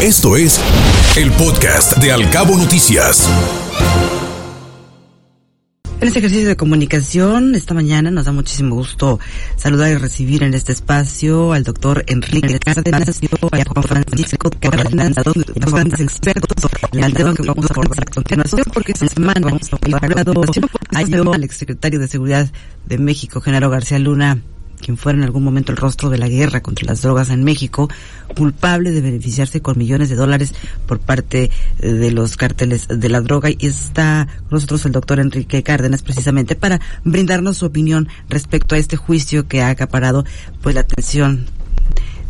Esto es el podcast de Alcabo Noticias. En este ejercicio de comunicación, esta mañana nos da muchísimo gusto saludar y recibir en este espacio al doctor Enrique Cárdenas y a Juan Francisco Cárdenas, dos expertos el tema que vamos a conversar a continuación, porque esta semana hemos hablado al exsecretario de Seguridad de México, Genaro García Luna, quien fuera en algún momento el rostro de la guerra contra las drogas en México, culpable de beneficiarse con millones de dólares por parte eh, de los cárteles de la droga. Y está con nosotros el doctor Enrique Cárdenas precisamente para brindarnos su opinión respecto a este juicio que ha acaparado pues la atención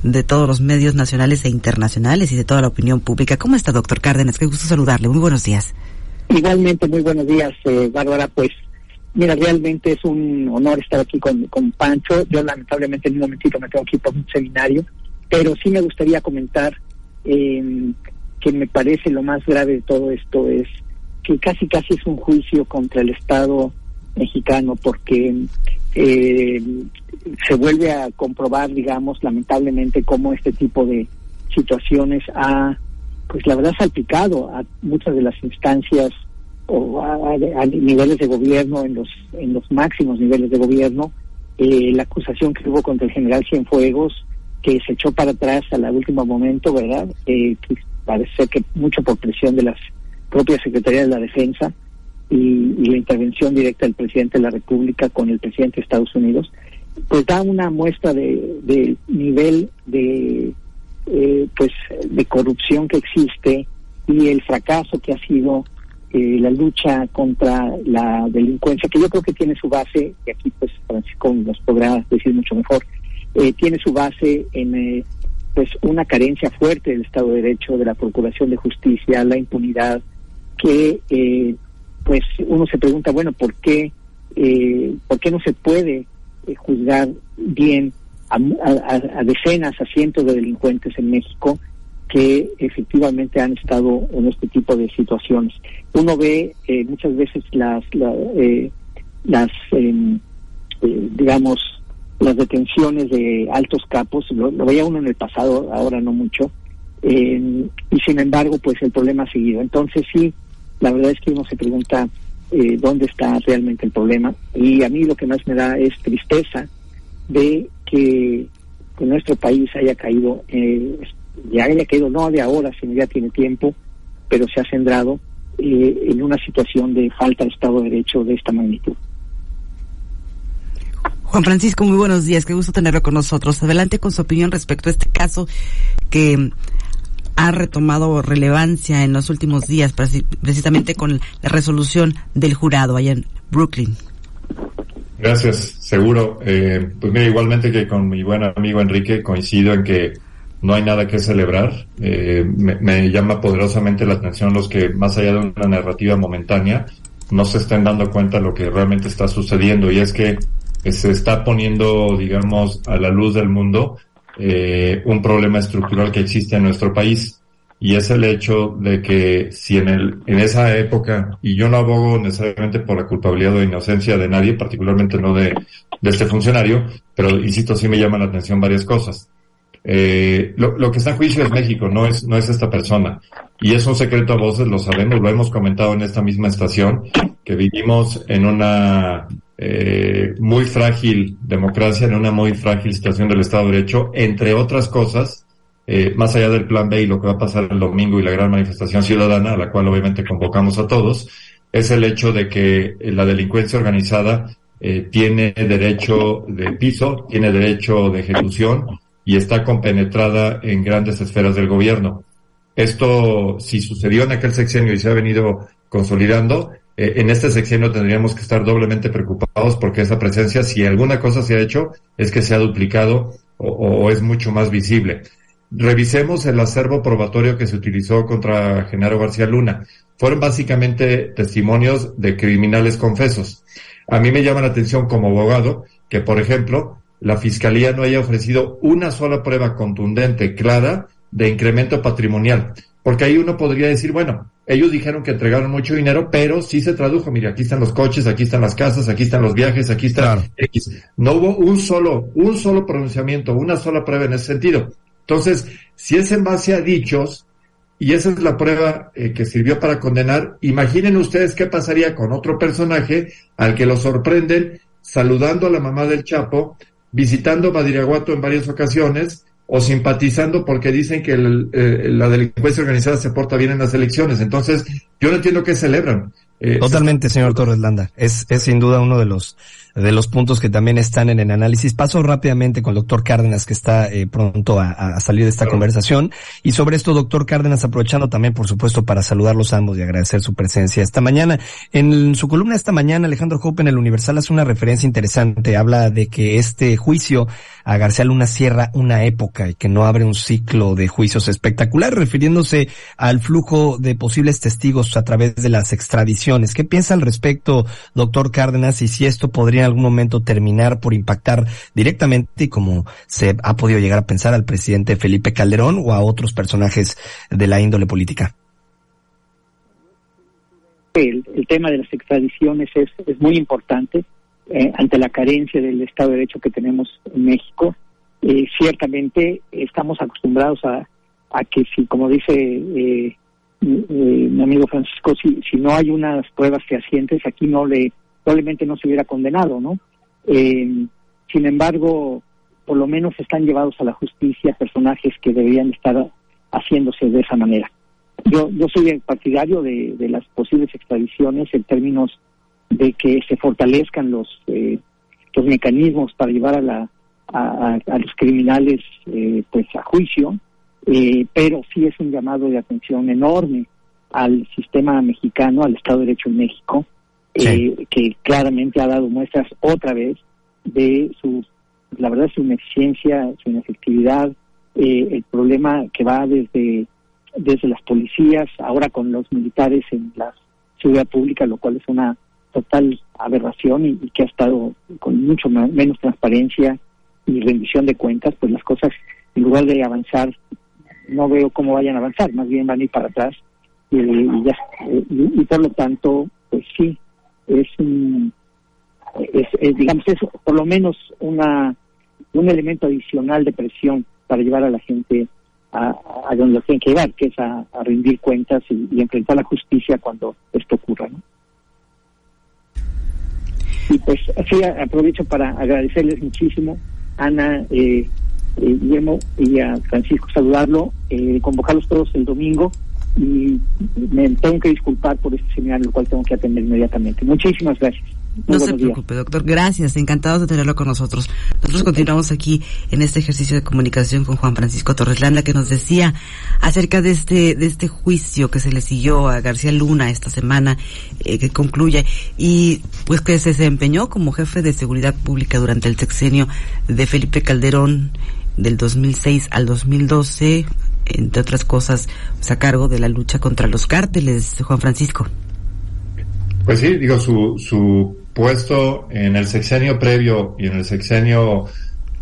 de todos los medios nacionales e internacionales y de toda la opinión pública. ¿Cómo está, doctor Cárdenas? Qué gusto saludarle. Muy buenos días. Igualmente, muy buenos días, eh, Bárbara. Pues Mira, realmente es un honor estar aquí con, con Pancho. Yo lamentablemente en un momentito me tengo que ir por un seminario, pero sí me gustaría comentar eh, que me parece lo más grave de todo esto es que casi casi es un juicio contra el Estado mexicano porque eh, se vuelve a comprobar, digamos, lamentablemente cómo este tipo de situaciones ha, pues la verdad, salpicado a muchas de las instancias o a, niveles de gobierno, en los, en los máximos niveles de gobierno, eh, la acusación que hubo contra el general Cienfuegos, que se echó para atrás al último momento, ¿verdad? Eh, que parece que mucho por presión de las propias Secretarías de la Defensa y, la intervención directa del presidente de la República con el presidente de Estados Unidos, pues da una muestra de, de nivel de eh, pues de corrupción que existe y el fracaso que ha sido eh, la lucha contra la delincuencia, que yo creo que tiene su base, y aquí pues Francisco nos podrá decir mucho mejor, eh, tiene su base en eh, pues una carencia fuerte del Estado de Derecho, de la Procuración de Justicia, la impunidad, que pues uno se pregunta, bueno, ¿por qué, ¿por qué no se puede juzgar bien a, a, decenas, a cientos de delincuentes en México que efectivamente han estado en este tipo de situaciones. Uno ve eh, muchas veces las, eh, las em, eh, digamos, las detenciones de altos capos, lo, veía uno en el pasado, ahora no mucho, em, y sin embargo, pues el problema ha seguido. Entonces sí, la verdad es que uno se pregunta dónde está realmente el problema, y a mí lo que más me da es tristeza de que, que nuestro país haya caído ya haya caído no de ahora, sino ya tiene tiempo, pero se ha centrado eh, en una situación de falta de Estado de Derecho de esta magnitud. Juan Francisco, muy buenos días, qué gusto tenerlo con nosotros. Adelante con su opinión respecto a este caso que ha retomado relevancia en los últimos días, precisamente con la resolución del jurado allá en Brooklyn. Gracias, seguro. Eh, pues mira, igualmente que con mi buen amigo Enrique coincido en que no hay nada que celebrar. Eh, me, llama poderosamente la atención los que, más allá de una narrativa momentánea, no se estén dando cuenta de lo que realmente está sucediendo y es que se está poniendo, digamos, a la luz del mundo eh, un problema estructural que existe en nuestro país y es el hecho de que si en el en esa época y yo no abogo necesariamente por la culpabilidad o inocencia de nadie, particularmente no de de este funcionario, pero insisto sí me llama la atención varias cosas. Eh, lo, lo, que está en juicio es México, no es, no es esta persona. Y es un secreto a voces, lo sabemos, lo hemos comentado en esta misma estación, que vivimos en una eh, muy frágil democracia, en una muy frágil situación del Estado de Derecho, entre otras cosas, eh, más allá del plan B y lo que va a pasar el domingo y la gran manifestación ciudadana, a la cual obviamente convocamos a todos, es el hecho de que la delincuencia organizada eh, tiene derecho de piso, tiene derecho de ejecución, y está compenetrada en grandes esferas del gobierno. Esto, si sucedió en aquel sexenio y se ha venido consolidando, eh, en este sexenio tendríamos que estar doblemente preocupados porque esa presencia, si alguna cosa se ha hecho, es que se ha duplicado o, o es mucho más visible. Revisemos el acervo probatorio que se utilizó contra Genaro García Luna. Fueron básicamente testimonios de criminales confesos. A mí me llama la atención como abogado que, por ejemplo, la Fiscalía no haya ofrecido una sola prueba contundente, clara, de incremento patrimonial. Porque ahí uno podría decir, bueno, ellos dijeron que entregaron mucho dinero, pero sí se tradujo, mire, aquí están los coches, aquí están las casas, aquí están los viajes, aquí está X. No hubo un solo, un solo pronunciamiento, una sola prueba en ese sentido. Entonces, si es en base a dichos, y esa es la prueba eh, que sirvió para condenar. Imaginen ustedes qué pasaría con otro personaje al que lo sorprenden saludando a la mamá del Chapo, visitando Badiraguato en varias ocasiones o simpatizando porque dicen que eh, la delincuencia organizada se porta bien en las elecciones. Entonces, yo no entiendo qué celebran. Eh, Totalmente, señor Torres Landa. Es, es sin duda uno de los de los puntos que también están en el análisis. Paso rápidamente con el doctor Cárdenas, que está eh, pronto a, salir de esta conversación. Y sobre esto, doctor Cárdenas, aprovechando también, por supuesto, para saludarlos ambos y agradecer su presencia esta mañana. En su columna esta mañana, Alejandro Hope en el Universal hace una referencia interesante. Habla de que este juicio a García Luna cierra una época y que no abre un ciclo de juicios espectacular, refiriéndose al flujo de posibles testigos a través de las extradiciones. ¿Qué piensa al respecto, doctor Cárdenas, y si esto podría algún momento terminar por impactar directamente, como se ha podido llegar a pensar, al presidente Felipe Calderón o a otros personajes de la índole política? El, tema de las extradiciones es, es muy importante eh, ante la carencia del Estado de Derecho que tenemos en México. Eh, ciertamente estamos acostumbrados a, que si, como dice eh, mi amigo Francisco, si, si no hay unas pruebas fehacientes, aquí no le probablemente no se hubiera condenado, ¿no? Eh, sin embargo, por lo menos están llevados a la justicia personajes que deberían estar haciéndose de esa manera. Yo, yo soy partidario de, las posibles extradiciones en términos de que se fortalezcan los eh, los mecanismos para llevar a la a, los criminales eh, pues a juicio, pero sí es un llamado de atención enorme al sistema mexicano, al Estado de Derecho en México, eh, que claramente ha dado muestras otra vez de su, la verdad, su ineficiencia, su inefectividad, eh, el problema que va desde, desde las policías, ahora con los militares en la seguridad pública, lo cual es una total aberración y, que ha estado con mucho menos transparencia y rendición de cuentas, pues las cosas, en lugar de avanzar, no veo cómo vayan a avanzar, más bien van a ir para atrás. Y, ya, y por lo tanto, pues sí, es un, es, digamos, es por lo menos una un elemento adicional de presión para llevar a la gente a, a donde lo tienen que llevar, que es a, rendir cuentas y, enfrentar la justicia cuando esto ocurra. ¿no? Y pues así aprovecho para agradecerles muchísimo, Ana, eh, eh, Guillermo y a Francisco saludarlo, eh, convocarlos todos el domingo y me tengo que disculpar por este seminario, el cual tengo que atender inmediatamente. Muchísimas gracias. no se preocupe, doctor. Gracias. Encantados de tenerlo con nosotros. Nosotros continuamos aquí en este ejercicio de comunicación con Juan Francisco Torres Landa, que nos decía acerca de este, de este juicio que se le siguió a García Luna esta semana, eh, que concluye, y pues que se desempeñó como jefe de seguridad pública durante el sexenio de Felipe Calderón del 2006 al 2012 entre otras cosas, pues, a cargo de la lucha contra los cárteles, Juan Francisco. Pues sí, digo, su, su puesto en el sexenio previo y en el sexenio,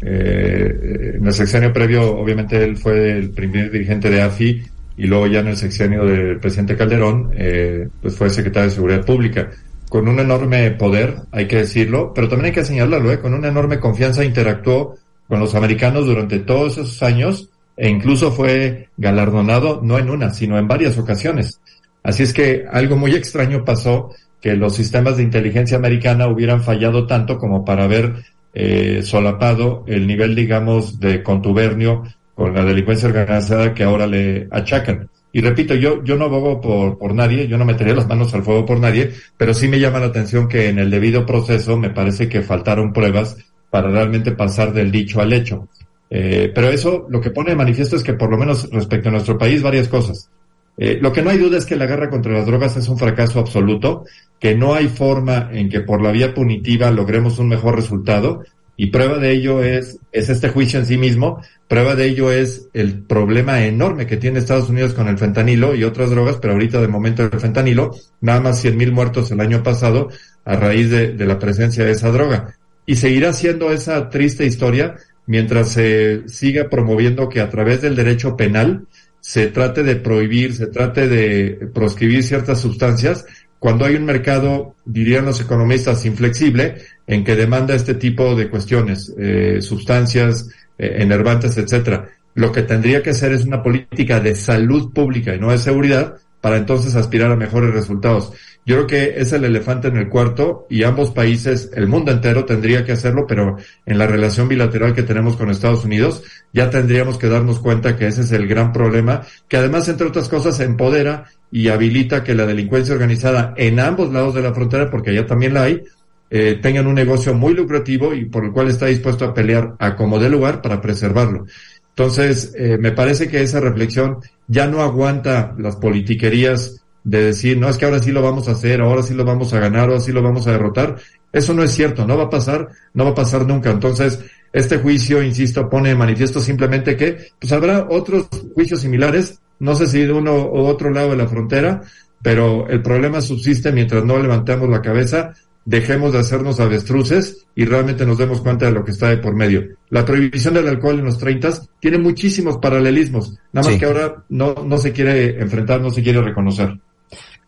eh, en el sexenio previo, obviamente él fue el primer dirigente de AFI y luego ya en el sexenio del presidente Calderón, eh, pues fue secretario de Seguridad Pública. Con un enorme poder, hay que decirlo, pero también hay que señalarlo, ¿eh? con una enorme confianza interactuó con los americanos durante todos esos años e incluso fue galardonado no en una, sino en varias ocasiones. Así es que algo muy extraño pasó que los sistemas de inteligencia americana hubieran fallado tanto como para haber eh, solapado el nivel, digamos, de contubernio con la delincuencia organizada que ahora le achacan. Y repito, yo, yo no abogo por, por nadie, yo no metería las manos al fuego por nadie, pero sí me llama la atención que en el debido proceso me parece que faltaron pruebas para realmente pasar del dicho al hecho. Eh, pero eso lo que pone de manifiesto es que por lo menos respecto a nuestro país varias cosas. Eh, lo que no hay duda es que la guerra contra las drogas es un fracaso absoluto, que no hay forma en que por la vía punitiva logremos un mejor resultado y prueba de ello es, es este juicio en sí mismo, prueba de ello es el problema enorme que tiene Estados Unidos con el fentanilo y otras drogas, pero ahorita de momento el fentanilo, nada más 100 mil muertos el año pasado a raíz de la presencia de esa droga. Y seguirá siendo esa triste historia mientras se siga promoviendo que a través del derecho penal se trate de prohibir, se trate de proscribir ciertas sustancias, cuando hay un mercado, dirían los economistas, inflexible, en que demanda este tipo de cuestiones, eh, sustancias, eh, enervantes, etcétera. lo que tendría que ser es una política de salud pública y no de seguridad para entonces aspirar a mejores resultados. Yo creo que es el elefante en el cuarto y ambos países, el mundo entero tendría que hacerlo, pero en la relación bilateral que tenemos con Estados Unidos ya tendríamos que darnos cuenta que ese es el gran problema, que además, entre otras cosas, empodera y habilita que la delincuencia organizada en ambos lados de la frontera, porque allá también la hay, eh, tengan un negocio muy lucrativo y por el cual está dispuesto a pelear a como de lugar para preservarlo. Entonces, eh, me parece que esa reflexión ya no aguanta las politiquerías de decir, no, es que ahora sí lo vamos a hacer, ahora sí lo vamos a ganar, ahora sí lo vamos a derrotar. Eso no es cierto, no va a pasar, no va a pasar nunca. Entonces, este juicio, insisto, pone de manifiesto simplemente que, pues habrá otros juicios similares, no sé si de uno u otro lado de la frontera, pero el problema subsiste mientras no levantemos la cabeza, dejemos de hacernos avestruces y realmente nos demos cuenta de lo que está de por medio. La prohibición del alcohol en los 30 tiene muchísimos paralelismos, nada más que ahora no, no se quiere enfrentar, no se quiere reconocer.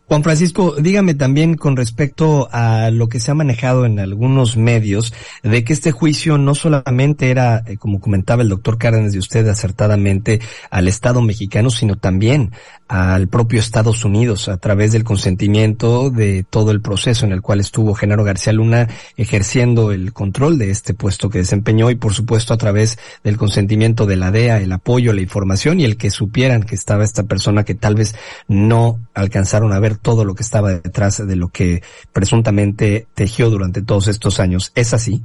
Juan Francisco, dígame también con respecto a lo que se ha manejado en algunos medios, de que este juicio no solamente era, eh, como comentaba el doctor Cárdenas de usted acertadamente, al Estado mexicano, sino también al propio Estados Unidos a través del consentimiento de todo el proceso en el cual estuvo Genaro García Luna ejerciendo el control de este puesto que desempeñó y por supuesto a través del consentimiento de la DEA, el apoyo, la información y el que supieran que estaba esta persona que tal vez no alcanzaron a ver todo lo que estaba detrás de lo que presuntamente tejió durante todos estos años. ¿Es así?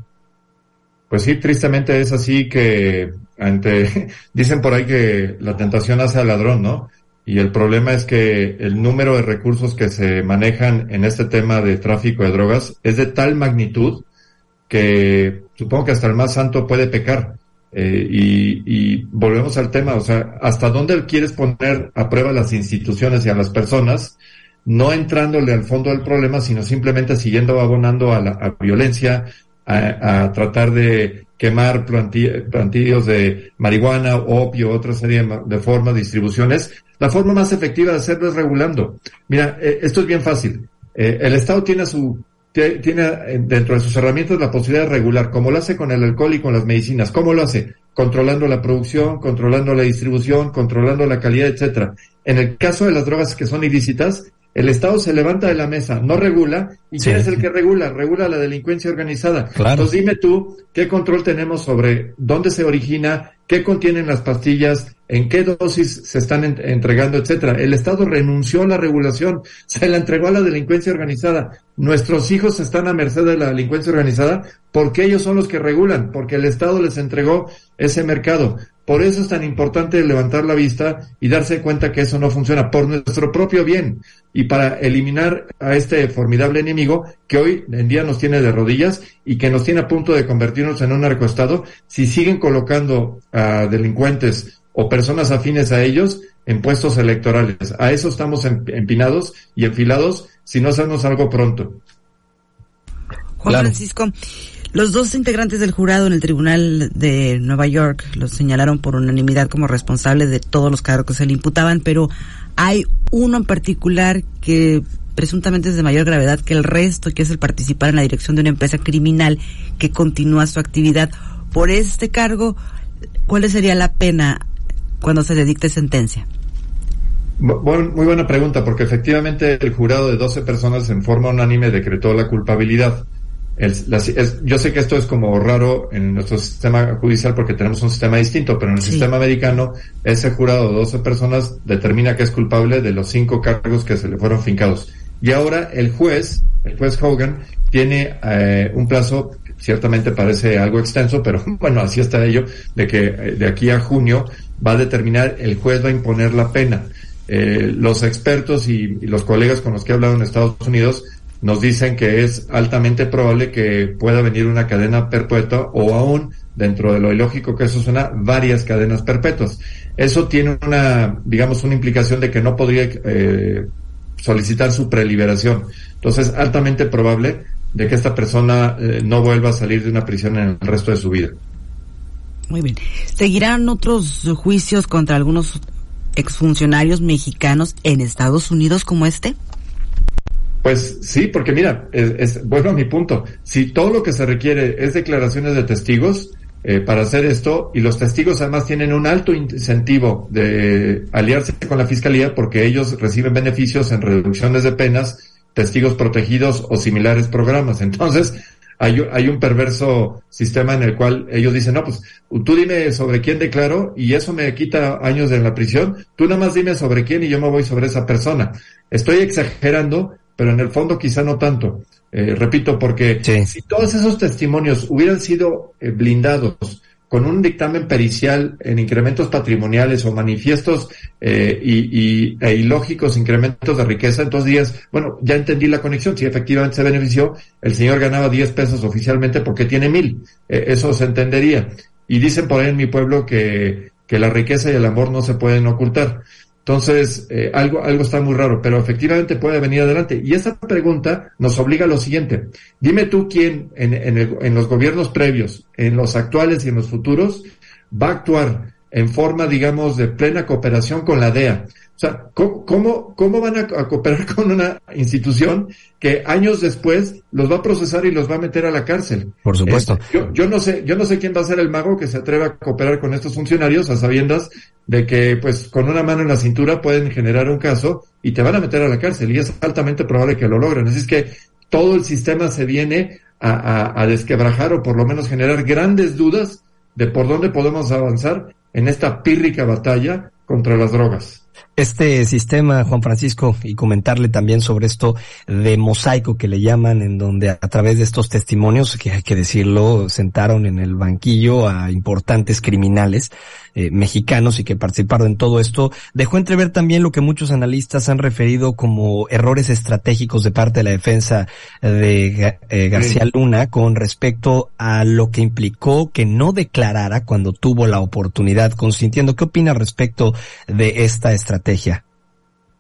Pues sí, tristemente es así que dicen por ahí que la tentación hace al ladrón, ¿no? Y el problema es que el número de recursos que se manejan en este tema de tráfico de drogas es de tal magnitud que supongo que hasta el más santo puede pecar. Eh, y, y, volvemos al tema, o sea, ¿hasta dónde quieres poner a prueba las instituciones y a las personas no entrándole al fondo del problema, sino simplemente siguiendo abonando a la violencia, a, tratar de quemar plantillos de marihuana, opio, otra serie de formas, distribuciones. La forma más efectiva de hacerlo es regulando. Mira, eh, esto es bien fácil. Eh, el Estado tiene su tiene eh, dentro de sus herramientas la posibilidad de regular, como lo hace con el alcohol y con las medicinas. ¿Cómo lo hace? Controlando la producción, controlando la distribución, controlando la calidad, etcétera. En el caso de las drogas que son ilícitas, el Estado se levanta de la mesa, no regula, y ¿quién es el que regula? Regula la delincuencia organizada. Entonces dime tú, ¿qué control tenemos sobre dónde se origina, qué contienen las pastillas, en qué dosis se están entregando, etcétera? El Estado renunció a la regulación, se la entregó a la delincuencia organizada. Nuestros hijos están a merced de la delincuencia organizada porque ellos son los que regulan, porque el Estado les entregó ese mercado. Por eso es tan importante levantar la vista y darse cuenta que eso no funciona por nuestro propio bien y para eliminar a este formidable enemigo que hoy en día nos tiene de rodillas y que nos tiene a punto de convertirnos en un narcoestado si siguen colocando a delincuentes o personas afines a ellos en puestos electorales. A eso estamos empinados y enfilados si no hacemos algo pronto. Juan Francisco, los dos integrantes del jurado en el Tribunal de Nueva York los señalaron por unanimidad como responsables de todos los cargos que se le imputaban, pero hay uno en particular que presuntamente es de mayor gravedad que el resto, que es el participar en la dirección de una empresa criminal que continúa su actividad. Por este cargo, ¿cuál sería la pena cuando se dicte sentencia? muy buena pregunta, porque efectivamente el jurado de 12 personas en forma unánime decretó la culpabilidad yo sé que esto es como raro en nuestro sistema judicial porque tenemos un sistema distinto, pero en el sistema americano ese jurado de 12 personas determina que es culpable de los cinco cargos que se le fueron fincados. Y ahora el juez, el juez Hogan, tiene eh, un plazo, ciertamente parece algo extenso, pero bueno, así está ello, de que eh, de aquí a junio va a determinar, el juez va a imponer la pena. Eh, los expertos y, y los colegas con los que he hablado en Estados Unidos nos dicen que es altamente probable que pueda venir una cadena perpetua o aún, dentro de lo ilógico que eso suena, varias cadenas perpetuas. Eso tiene una, digamos, una implicación de que no podría eh, solicitar su preliberación. Entonces, altamente probable de que esta persona eh, no vuelva a salir de una prisión en el resto de su vida. Muy bien. ¿Seguirán otros juicios contra algunos exfuncionarios mexicanos en Estados Unidos como este? Pues sí, porque mira, es, vuelvo a mi punto. Si todo lo que se requiere es declaraciones de testigos, eh, para hacer esto y los testigos además tienen un alto incentivo de aliarse con la fiscalía porque ellos reciben beneficios en reducciones de penas, testigos protegidos o similares programas. Entonces, hay, hay un perverso sistema en el cual ellos dicen, no, pues tú dime sobre quién declaro y eso me quita años de la prisión, tú nada más dime sobre quién y yo me voy sobre esa persona. Estoy exagerando, pero en el fondo quizá no tanto. Eh, repito, porque si todos esos testimonios hubieran sido eh, blindados con un dictamen pericial en incrementos patrimoniales o manifiestos eh, y, e ilógicos incrementos de riqueza, entonces días, bueno, ya entendí la conexión, si efectivamente se benefició, el señor ganaba 10 pesos oficialmente porque tiene mil, eso se entendería. Y dicen por ahí en mi pueblo que, que la riqueza y el amor no se pueden ocultar. Entonces, eh, algo, algo está muy raro, pero efectivamente puede venir adelante. Y esa pregunta nos obliga a lo siguiente. Dime tú quién en, en, en los gobiernos previos, en los actuales y en los futuros, va a actuar en forma, digamos, de plena cooperación con la DEA. O sea, ¿cómo, cómo, van a, cooperar con una institución que años después los va a procesar y los va a meter a la cárcel? Por supuesto. yo, yo, no sé, yo no sé quién va a ser el mago que se atreva a cooperar con estos funcionarios a sabiendas de que, pues, con una mano en la cintura pueden generar un caso y te van a meter a la cárcel y es altamente probable que lo logren. Así es que todo el sistema se viene a, a, a desquebrajar o por lo menos generar grandes dudas de por dónde podemos avanzar en esta pírrica batalla contra las drogas este sistema, Juan Francisco, y comentarle también sobre esto de mosaico que le llaman, en donde a través de estos testimonios, que hay que decirlo, sentaron en el banquillo a importantes criminales eh, mexicanos y que participaron en todo esto, dejó entrever también lo que muchos analistas han referido como errores estratégicos de parte de la defensa de eh, García Luna con respecto a lo que implicó que no declarara cuando tuvo la oportunidad, consintiendo. ¿Qué opina respecto de esta estrategia?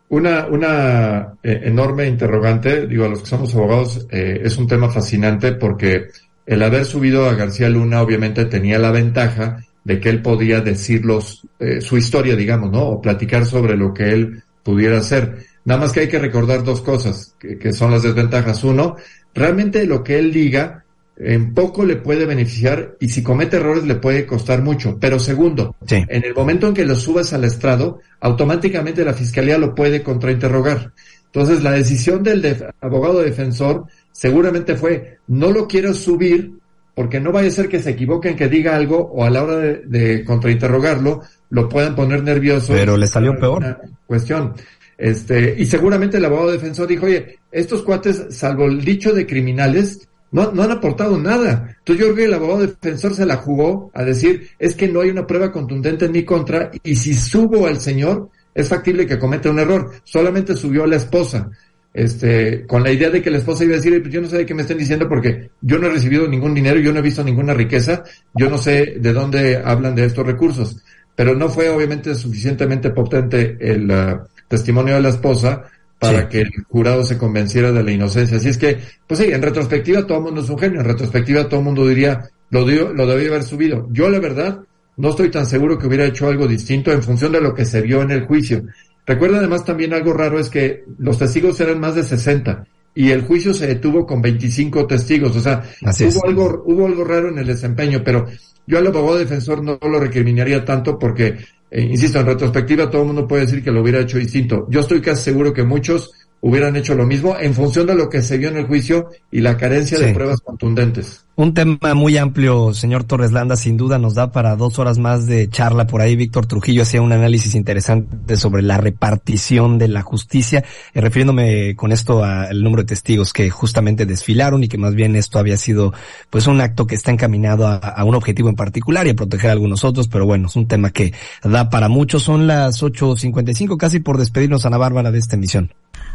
Una, una eh, enorme interrogante, digo, a los que somos abogados, es un tema fascinante porque el haber subido a García Luna obviamente tenía la ventaja de que él podía decirlos, eh, su historia, digamos, ¿no? O platicar sobre lo que él pudiera hacer. Nada más que hay que recordar dos cosas, que, son las desventajas. Uno, realmente lo que él diga en poco le puede beneficiar y si comete errores le puede costar mucho. Pero segundo, en el momento en que lo subas al estrado, automáticamente la fiscalía lo puede contrainterrogar. Entonces la decisión del abogado defensor seguramente fue, no lo quiero subir porque no vaya a ser que se equivoquen, que diga algo o a la hora de, contrainterrogarlo lo puedan poner nervioso. Pero le salió peor. Cuestión. Este, y seguramente el abogado defensor dijo, oye, estos cuates, salvo el dicho de criminales, no, no han aportado nada. Entonces yo creo que el abogado defensor se la jugó a decir, es que no hay una prueba contundente en mi contra y si subo al señor, es factible que cometa un error. Solamente subió a la esposa este, con la idea de que la esposa iba a decir, pues yo no sé de qué me estén diciendo porque yo no he recibido ningún dinero, yo no he visto ninguna riqueza, yo no sé de dónde hablan de estos recursos. Pero no fue obviamente suficientemente potente el uh, testimonio de la esposa para que el jurado se convenciera de la inocencia. Así es que, pues sí, en retrospectiva todo el mundo es un genio, en retrospectiva todo el mundo diría, lo, dio, lo debía haber subido. Yo la verdad no estoy tan seguro que hubiera hecho algo distinto en función de lo que se vio en el juicio. Recuerda además también algo raro es que los testigos eran más de 60 y el juicio se detuvo con 25 testigos. O sea, hubo algo, hubo algo raro en el desempeño, pero yo al abogado defensor no lo recriminaría tanto porque, eh, insisto, en retrospectiva todo el mundo puede decir que lo hubiera hecho distinto. Yo estoy casi seguro que muchos hubieran hecho lo mismo en función de lo que se vio en el juicio y la carencia de pruebas contundentes. Un tema muy amplio, señor Torres Landa, sin duda nos da para dos horas más de charla por ahí. Víctor Trujillo hacía un análisis interesante sobre la repartición de la justicia, eh, refiriéndome con esto al número de testigos que justamente desfilaron y que más bien esto había sido pues un acto que está encaminado a, a un objetivo en particular y a proteger a algunos otros, pero bueno, es un tema que da para muchos. Son las 8.55 casi por despedirnos a Ana Bárbara de esta emisión.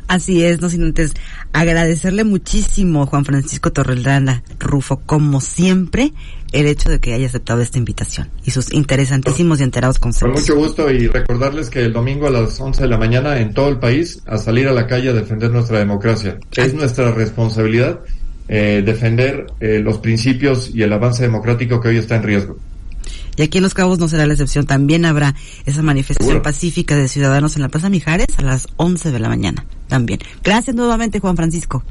Así es, no sin antes agradecerle muchísimo a Juan Francisco Torreldana Rufo, como siempre, el hecho de que haya aceptado esta invitación y sus interesantísimos y enterados conceptos. Con mucho gusto y recordarles que el domingo a las 11 de la mañana en todo el país a salir a la calle a defender nuestra democracia. Es nuestra responsabilidad eh, defender eh, los principios y el avance democrático que hoy está en riesgo. Y aquí en Los Cabos no será la excepción. También habrá esa manifestación pacífica de ciudadanos en la Plaza Mijares a las 11 de la mañana. También. Gracias nuevamente, Juan Francisco.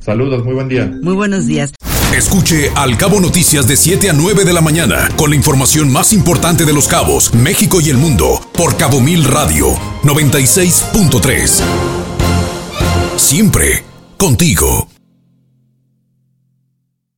Saludos, muy buen día. Muy buenos días. Escuche Al Cabo Noticias de 7 a 9 de la mañana con la información más importante de los cabos, México y el mundo por Cabo Mil Radio 96.3. Siempre contigo.